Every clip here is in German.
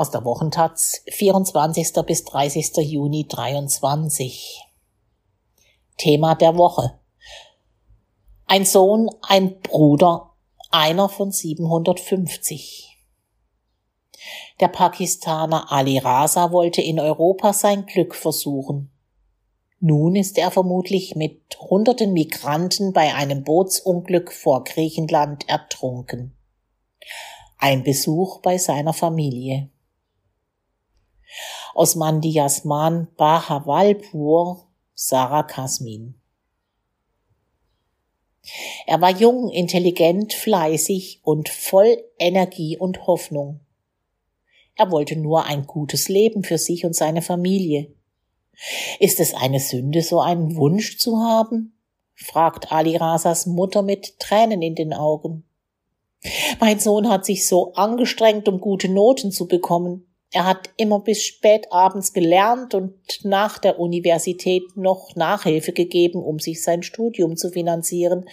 Aus der Wochentaz, 24. bis 30. Juni 23. Thema der Woche. Ein Sohn, ein Bruder, einer von 750. Der Pakistaner Ali Raza wollte in Europa sein Glück versuchen. Nun ist er vermutlich mit hunderten Migranten bei einem Bootsunglück vor Griechenland ertrunken. Ein Besuch bei seiner Familie. Osmandi Yasman Bahawalpur, Sarah Kasmin. Er war jung, intelligent, fleißig und voll Energie und Hoffnung. Er wollte nur ein gutes Leben für sich und seine Familie. Ist es eine Sünde, so einen Wunsch zu haben? fragt Ali Rasas Mutter mit Tränen in den Augen. Mein Sohn hat sich so angestrengt, um gute Noten zu bekommen. Er hat immer bis spät abends gelernt und nach der Universität noch Nachhilfe gegeben, um sich sein Studium zu finanzieren.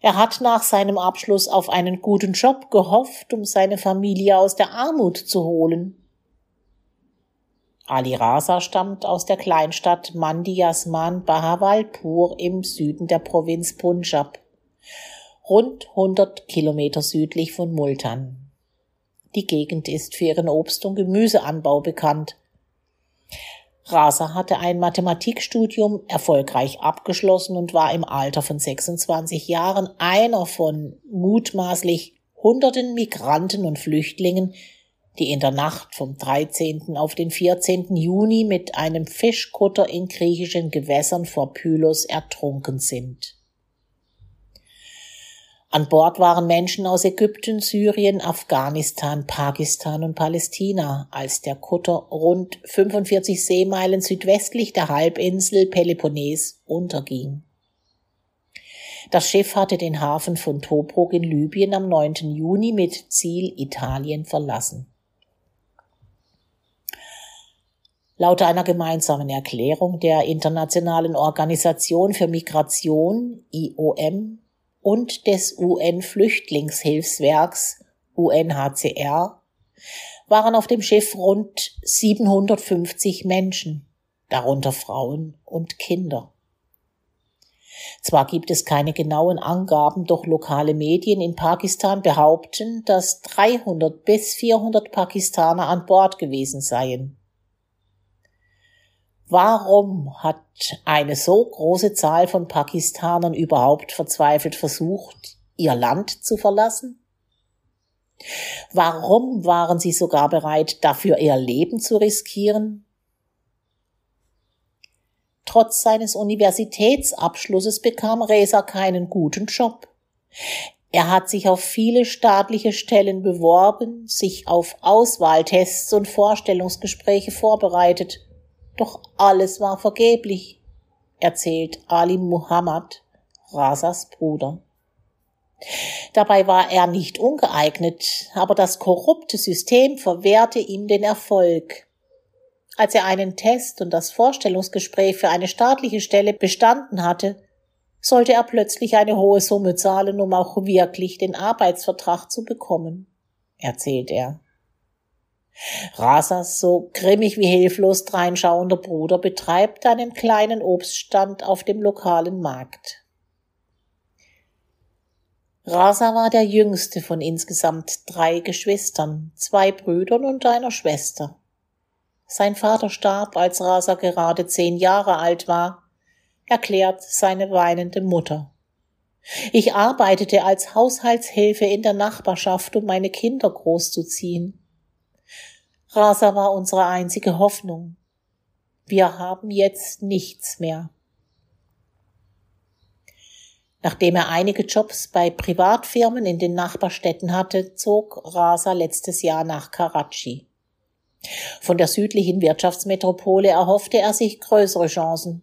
Er hat nach seinem Abschluss auf einen guten Job gehofft, um seine Familie aus der Armut zu holen. Ali Rasa stammt aus der Kleinstadt Mandi Yasman Bahawalpur im Süden der Provinz Punjab, rund 100 Kilometer südlich von Multan. Die Gegend ist für ihren Obst- und Gemüseanbau bekannt. Rasa hatte ein Mathematikstudium erfolgreich abgeschlossen und war im Alter von 26 Jahren einer von mutmaßlich hunderten Migranten und Flüchtlingen, die in der Nacht vom 13. auf den 14. Juni mit einem Fischkutter in griechischen Gewässern vor Pylos ertrunken sind. An Bord waren Menschen aus Ägypten, Syrien, Afghanistan, Pakistan und Palästina, als der Kutter rund 45 Seemeilen südwestlich der Halbinsel Peloponnes unterging. Das Schiff hatte den Hafen von Tobruk in Libyen am 9. Juni mit Ziel Italien verlassen. Laut einer gemeinsamen Erklärung der Internationalen Organisation für Migration IOM und des UN-Flüchtlingshilfswerks UNHCR waren auf dem Schiff rund 750 Menschen, darunter Frauen und Kinder. Zwar gibt es keine genauen Angaben, doch lokale Medien in Pakistan behaupten, dass 300 bis 400 Pakistaner an Bord gewesen seien. Warum hat eine so große Zahl von Pakistanern überhaupt verzweifelt versucht, ihr Land zu verlassen? Warum waren sie sogar bereit, dafür ihr Leben zu riskieren? Trotz seines Universitätsabschlusses bekam Reza keinen guten Job. Er hat sich auf viele staatliche Stellen beworben, sich auf Auswahltests und Vorstellungsgespräche vorbereitet doch alles war vergeblich, erzählt Ali Muhammad, Rasas Bruder. Dabei war er nicht ungeeignet, aber das korrupte System verwehrte ihm den Erfolg. Als er einen Test und das Vorstellungsgespräch für eine staatliche Stelle bestanden hatte, sollte er plötzlich eine hohe Summe zahlen, um auch wirklich den Arbeitsvertrag zu bekommen, erzählt er. Rasas, so grimmig wie hilflos dreinschauender Bruder, betreibt einen kleinen Obststand auf dem lokalen Markt. Rasa war der jüngste von insgesamt drei Geschwistern, zwei Brüdern und einer Schwester. Sein Vater starb, als Rasa gerade zehn Jahre alt war, erklärt seine weinende Mutter. Ich arbeitete als Haushaltshilfe in der Nachbarschaft, um meine Kinder großzuziehen. Rasa war unsere einzige Hoffnung. Wir haben jetzt nichts mehr. Nachdem er einige Jobs bei Privatfirmen in den Nachbarstädten hatte, zog Rasa letztes Jahr nach Karachi. Von der südlichen Wirtschaftsmetropole erhoffte er sich größere Chancen.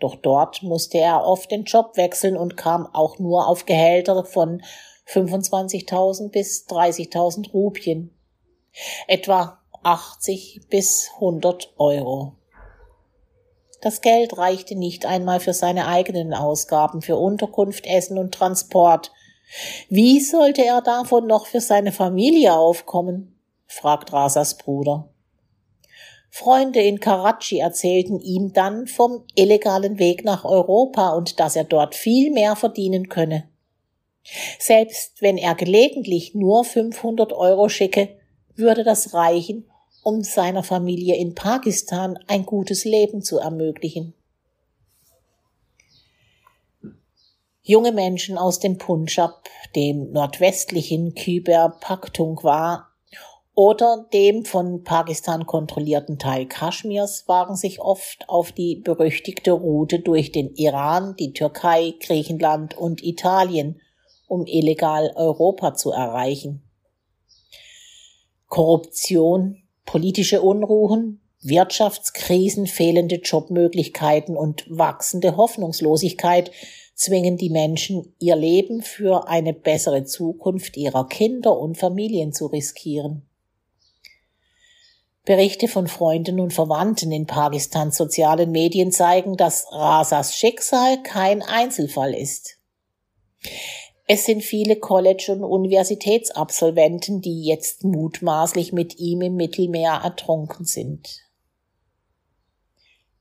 Doch dort musste er oft den Job wechseln und kam auch nur auf Gehälter von 25.000 bis 30.000 Rupien. Etwa 80 bis 100 Euro. Das Geld reichte nicht einmal für seine eigenen Ausgaben für Unterkunft, Essen und Transport. Wie sollte er davon noch für seine Familie aufkommen? fragt Rasas Bruder. Freunde in Karachi erzählten ihm dann vom illegalen Weg nach Europa und dass er dort viel mehr verdienen könne. Selbst wenn er gelegentlich nur 500 Euro schicke, würde das reichen, um seiner Familie in Pakistan ein gutes Leben zu ermöglichen. Junge Menschen aus dem Punjab, dem nordwestlichen Khyber Pakhtunkhwa oder dem von Pakistan kontrollierten Teil Kaschmirs wagen sich oft auf die berüchtigte Route durch den Iran, die Türkei, Griechenland und Italien, um illegal Europa zu erreichen. Korruption, politische Unruhen, Wirtschaftskrisen, fehlende Jobmöglichkeiten und wachsende Hoffnungslosigkeit zwingen die Menschen, ihr Leben für eine bessere Zukunft ihrer Kinder und Familien zu riskieren. Berichte von Freunden und Verwandten in Pakistans sozialen Medien zeigen, dass Rasas Schicksal kein Einzelfall ist. Es sind viele College- und Universitätsabsolventen, die jetzt mutmaßlich mit ihm im Mittelmeer ertrunken sind.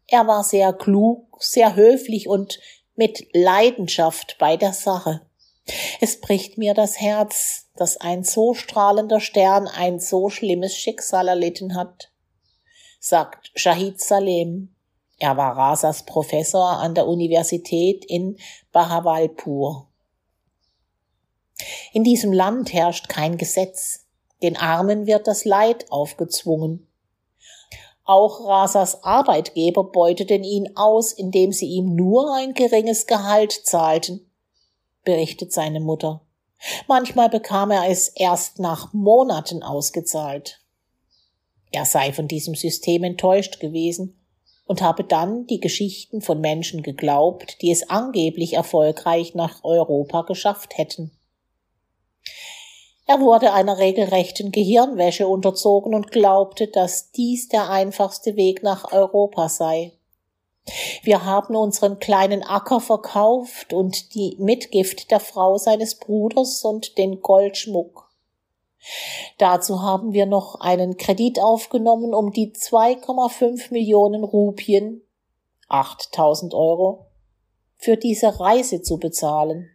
Er war sehr klug, sehr höflich und mit Leidenschaft bei der Sache. Es bricht mir das Herz, dass ein so strahlender Stern ein so schlimmes Schicksal erlitten hat, sagt Shahid Salem. Er war Rasas Professor an der Universität in Bahawalpur. In diesem Land herrscht kein Gesetz. Den Armen wird das Leid aufgezwungen. Auch Rasas Arbeitgeber beuteten ihn aus, indem sie ihm nur ein geringes Gehalt zahlten, berichtet seine Mutter. Manchmal bekam er es erst nach Monaten ausgezahlt. Er sei von diesem System enttäuscht gewesen und habe dann die Geschichten von Menschen geglaubt, die es angeblich erfolgreich nach Europa geschafft hätten. Er wurde einer regelrechten Gehirnwäsche unterzogen und glaubte, dass dies der einfachste Weg nach Europa sei. Wir haben unseren kleinen Acker verkauft und die Mitgift der Frau seines Bruders und den Goldschmuck. Dazu haben wir noch einen Kredit aufgenommen, um die 2,5 Millionen Rupien, 8000 Euro, für diese Reise zu bezahlen.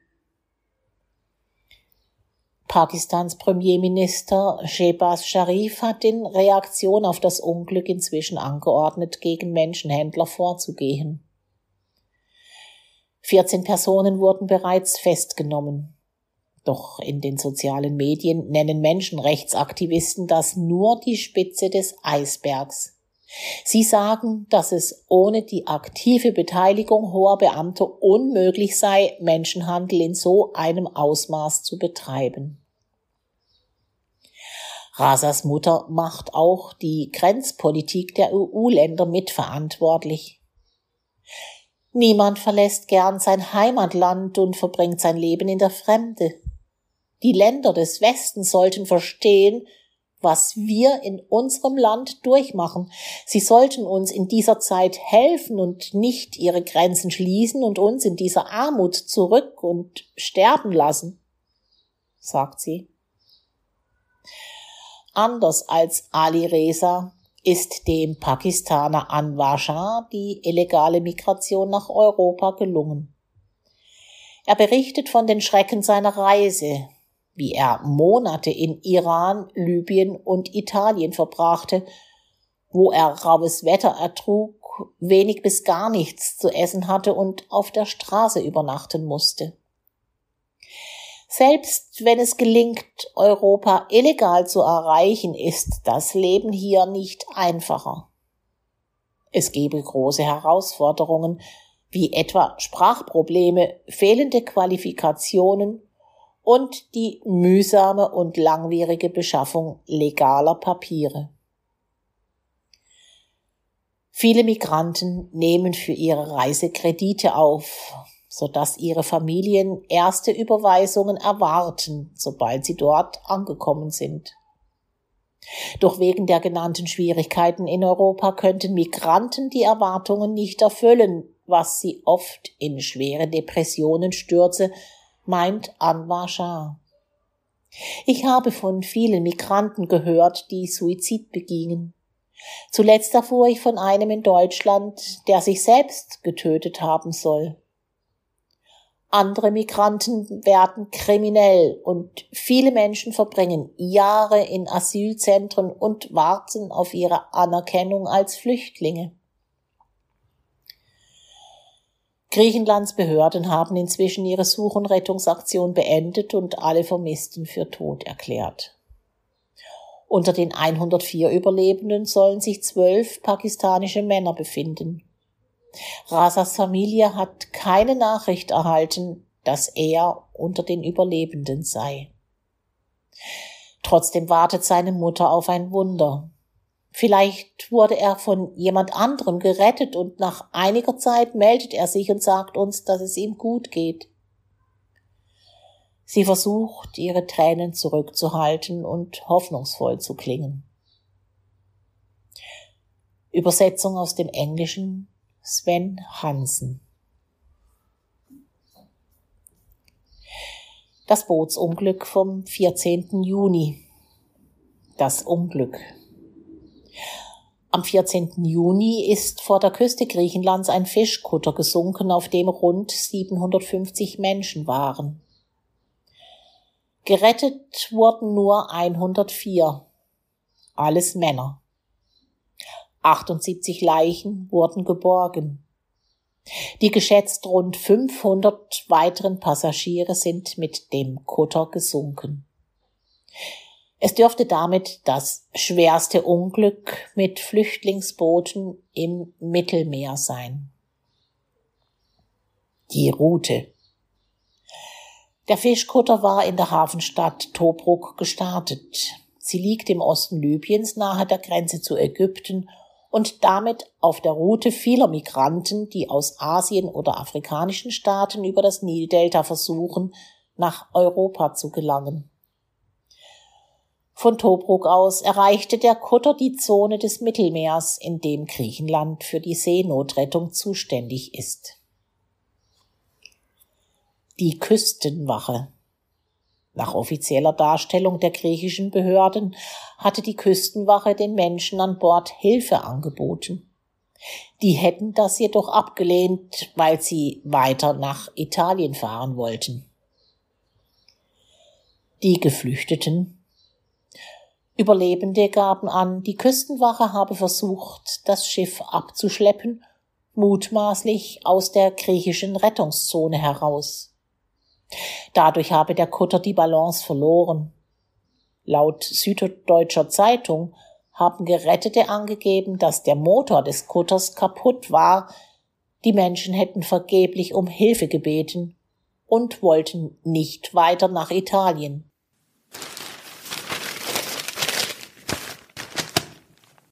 Pakistans Premierminister Shehbaz Sharif hat in Reaktion auf das Unglück inzwischen angeordnet, gegen Menschenhändler vorzugehen. 14 Personen wurden bereits festgenommen. Doch in den sozialen Medien nennen Menschenrechtsaktivisten das nur die Spitze des Eisbergs. Sie sagen, dass es ohne die aktive Beteiligung hoher Beamter unmöglich sei, Menschenhandel in so einem Ausmaß zu betreiben. Rasas Mutter macht auch die Grenzpolitik der EU-Länder mitverantwortlich. Niemand verlässt gern sein Heimatland und verbringt sein Leben in der Fremde. Die Länder des Westens sollten verstehen, was wir in unserem Land durchmachen. Sie sollten uns in dieser Zeit helfen und nicht ihre Grenzen schließen und uns in dieser Armut zurück und sterben lassen, sagt sie. Anders als Ali Reza ist dem Pakistaner Anwar Shah die illegale Migration nach Europa gelungen. Er berichtet von den Schrecken seiner Reise, wie er Monate in Iran, Libyen und Italien verbrachte, wo er raues Wetter ertrug, wenig bis gar nichts zu essen hatte und auf der Straße übernachten musste. Selbst wenn es gelingt, Europa illegal zu erreichen, ist das Leben hier nicht einfacher. Es gebe große Herausforderungen, wie etwa Sprachprobleme, fehlende Qualifikationen und die mühsame und langwierige Beschaffung legaler Papiere. Viele Migranten nehmen für ihre Reise Kredite auf, sodass ihre Familien erste Überweisungen erwarten, sobald sie dort angekommen sind. Doch wegen der genannten Schwierigkeiten in Europa könnten Migranten die Erwartungen nicht erfüllen, was sie oft in schwere Depressionen stürze, meint Anwar Shah. Ich habe von vielen Migranten gehört, die Suizid begingen. Zuletzt erfuhr ich von einem in Deutschland, der sich selbst getötet haben soll. Andere Migranten werden kriminell und viele Menschen verbringen Jahre in Asylzentren und warten auf ihre Anerkennung als Flüchtlinge. Griechenlands Behörden haben inzwischen ihre Such- und Rettungsaktion beendet und alle Vermissten für tot erklärt. Unter den 104 Überlebenden sollen sich zwölf pakistanische Männer befinden. Rasas Familie hat keine Nachricht erhalten, dass er unter den Überlebenden sei. Trotzdem wartet seine Mutter auf ein Wunder. Vielleicht wurde er von jemand anderem gerettet und nach einiger Zeit meldet er sich und sagt uns, dass es ihm gut geht. Sie versucht, ihre Tränen zurückzuhalten und hoffnungsvoll zu klingen. Übersetzung aus dem Englischen Sven Hansen. Das Bootsunglück vom 14. Juni. Das Unglück. Am 14. Juni ist vor der Küste Griechenlands ein Fischkutter gesunken, auf dem rund 750 Menschen waren. Gerettet wurden nur 104, alles Männer. 78 Leichen wurden geborgen. Die geschätzt rund 500 weiteren Passagiere sind mit dem Kutter gesunken. Es dürfte damit das schwerste Unglück mit Flüchtlingsbooten im Mittelmeer sein. Die Route. Der Fischkutter war in der Hafenstadt Tobruk gestartet. Sie liegt im Osten Libyens nahe der Grenze zu Ägypten und damit auf der Route vieler Migranten, die aus Asien oder afrikanischen Staaten über das Nildelta versuchen, nach Europa zu gelangen. Von Tobruk aus erreichte der Kutter die Zone des Mittelmeers, in dem Griechenland für die Seenotrettung zuständig ist. Die Küstenwache. Nach offizieller Darstellung der griechischen Behörden hatte die Küstenwache den Menschen an Bord Hilfe angeboten. Die hätten das jedoch abgelehnt, weil sie weiter nach Italien fahren wollten. Die Geflüchteten Überlebende gaben an, die Küstenwache habe versucht, das Schiff abzuschleppen, mutmaßlich aus der griechischen Rettungszone heraus. Dadurch habe der Kutter die Balance verloren. Laut Süddeutscher Zeitung haben Gerettete angegeben, dass der Motor des Kutters kaputt war, die Menschen hätten vergeblich um Hilfe gebeten und wollten nicht weiter nach Italien.